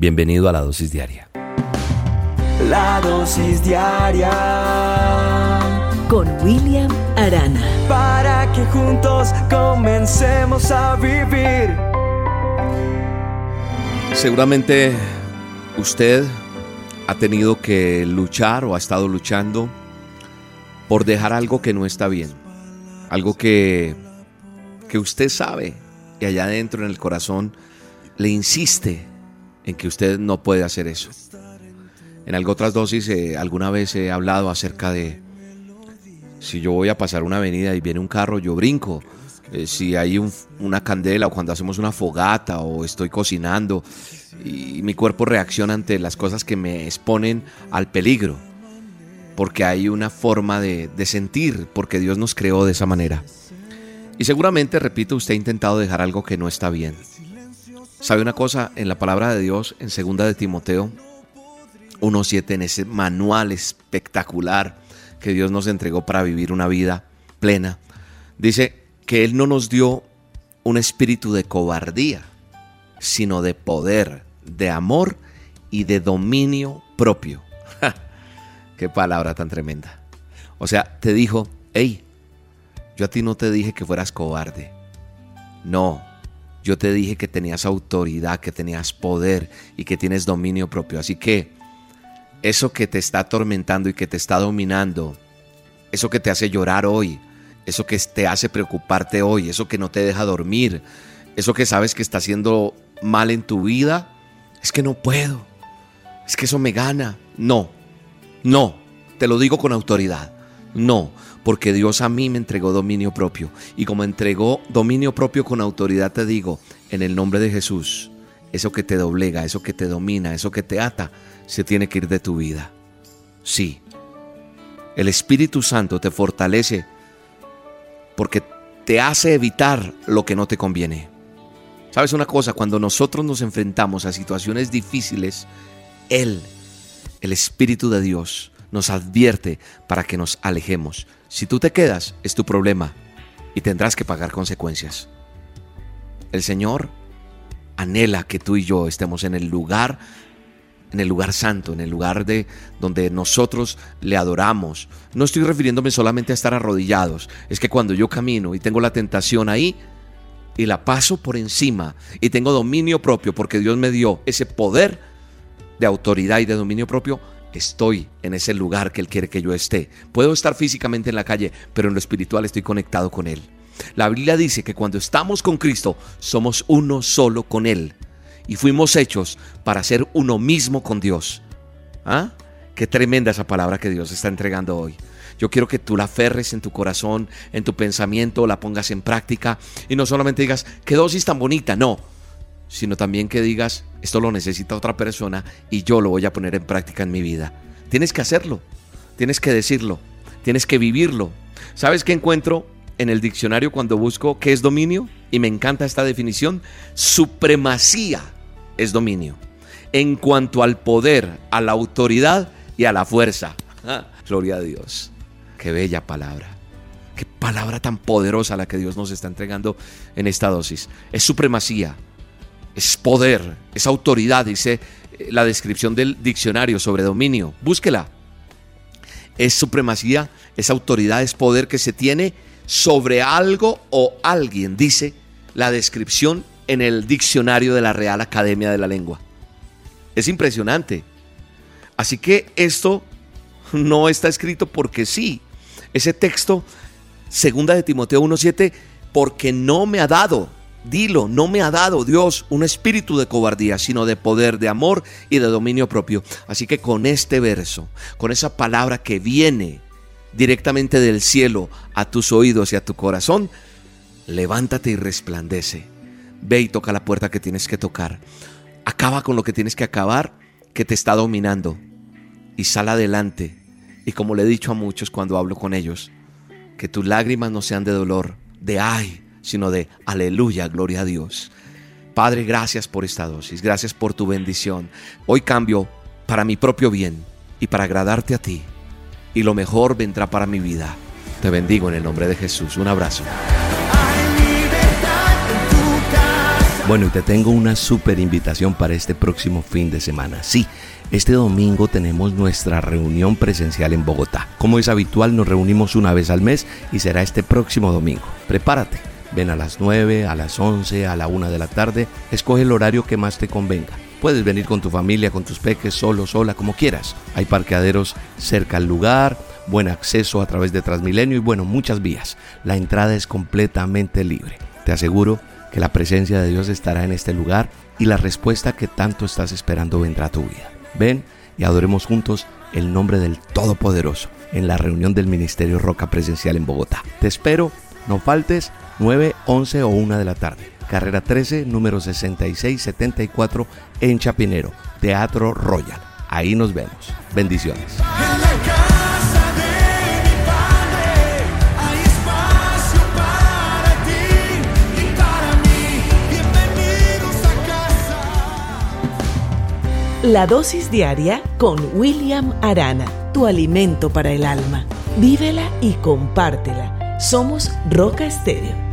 Bienvenido a la dosis diaria. La dosis diaria con William Arana. Para que juntos comencemos a vivir. Seguramente usted ha tenido que luchar o ha estado luchando por dejar algo que no está bien. Algo que, que usted sabe y allá adentro en el corazón le insiste en que usted no puede hacer eso. En algo otras dosis eh, alguna vez he hablado acerca de si yo voy a pasar una avenida y viene un carro, yo brinco. Eh, si hay una candela o cuando hacemos una fogata o estoy cocinando y mi cuerpo reacciona ante las cosas que me exponen al peligro. Porque hay una forma de, de sentir, porque Dios nos creó de esa manera. Y seguramente, repito, usted ha intentado dejar algo que no está bien. ¿Sabe una cosa? En la palabra de Dios, en segunda de Timoteo 1.7, en ese manual espectacular que Dios nos entregó para vivir una vida plena, dice que Él no nos dio un espíritu de cobardía, sino de poder, de amor y de dominio propio. Qué palabra tan tremenda. O sea, te dijo, hey, yo a ti no te dije que fueras cobarde. No, yo te dije que tenías autoridad, que tenías poder y que tienes dominio propio. Así que eso que te está atormentando y que te está dominando, eso que te hace llorar hoy, eso que te hace preocuparte hoy, eso que no te deja dormir, eso que sabes que está haciendo mal en tu vida, es que no puedo, es que eso me gana. No, no, te lo digo con autoridad. No, porque Dios a mí me entregó dominio propio. Y como entregó dominio propio con autoridad, te digo, en el nombre de Jesús, eso que te doblega, eso que te domina, eso que te ata, se tiene que ir de tu vida. Sí, el Espíritu Santo te fortalece porque te hace evitar lo que no te conviene. ¿Sabes una cosa? Cuando nosotros nos enfrentamos a situaciones difíciles, Él, el Espíritu de Dios, nos advierte para que nos alejemos. Si tú te quedas, es tu problema y tendrás que pagar consecuencias. El Señor anhela que tú y yo estemos en el lugar en el lugar santo, en el lugar de donde nosotros le adoramos. No estoy refiriéndome solamente a estar arrodillados, es que cuando yo camino y tengo la tentación ahí y la paso por encima y tengo dominio propio porque Dios me dio ese poder de autoridad y de dominio propio, estoy en ese lugar que Él quiere que yo esté. Puedo estar físicamente en la calle, pero en lo espiritual estoy conectado con Él. La Biblia dice que cuando estamos con Cristo, somos uno solo con Él. Y fuimos hechos para ser uno mismo con Dios. ¿Ah? Qué tremenda esa palabra que Dios está entregando hoy. Yo quiero que tú la aferres en tu corazón, en tu pensamiento, la pongas en práctica y no solamente digas, qué dosis tan bonita, no, sino también que digas, esto lo necesita otra persona y yo lo voy a poner en práctica en mi vida. Tienes que hacerlo, tienes que decirlo, tienes que vivirlo. ¿Sabes qué encuentro en el diccionario cuando busco qué es dominio? Y me encanta esta definición, supremacía es dominio. En cuanto al poder, a la autoridad y a la fuerza. Ah, gloria a Dios. Qué bella palabra. Qué palabra tan poderosa la que Dios nos está entregando en esta dosis. Es supremacía, es poder, es autoridad, dice eh, la descripción del diccionario sobre dominio. Búsquela. Es supremacía, es autoridad, es poder que se tiene sobre algo o alguien, dice la descripción en el diccionario de la Real Academia de la Lengua. Es impresionante. Así que esto no está escrito porque sí. Ese texto, segunda de Timoteo 1.7, porque no me ha dado Dilo, no me ha dado Dios un espíritu de cobardía, sino de poder, de amor y de dominio propio. Así que con este verso, con esa palabra que viene directamente del cielo a tus oídos y a tu corazón, levántate y resplandece. Ve y toca la puerta que tienes que tocar. Acaba con lo que tienes que acabar que te está dominando. Y sal adelante. Y como le he dicho a muchos cuando hablo con ellos, que tus lágrimas no sean de dolor, de ay, sino de aleluya, gloria a Dios. Padre, gracias por esta dosis, gracias por tu bendición. Hoy cambio para mi propio bien y para agradarte a ti. Y lo mejor vendrá para mi vida. Te bendigo en el nombre de Jesús. Un abrazo. Bueno, y te tengo una súper invitación para este próximo fin de semana. Sí, este domingo tenemos nuestra reunión presencial en Bogotá. Como es habitual, nos reunimos una vez al mes y será este próximo domingo. Prepárate. Ven a las 9, a las 11, a la 1 de la tarde. Escoge el horario que más te convenga. Puedes venir con tu familia, con tus peques, solo, sola, como quieras. Hay parqueaderos cerca al lugar, buen acceso a través de Transmilenio y bueno, muchas vías. La entrada es completamente libre. Te aseguro que la presencia de Dios estará en este lugar y la respuesta que tanto estás esperando vendrá a tu vida. Ven y adoremos juntos el nombre del Todopoderoso en la reunión del Ministerio Roca Presencial en Bogotá. Te espero, no faltes, 9, 11 o 1 de la tarde. Carrera 13, número 6674 en Chapinero, Teatro Royal. Ahí nos vemos. Bendiciones. La dosis diaria con William Arana, tu alimento para el alma. Vívela y compártela. Somos Roca Estéreo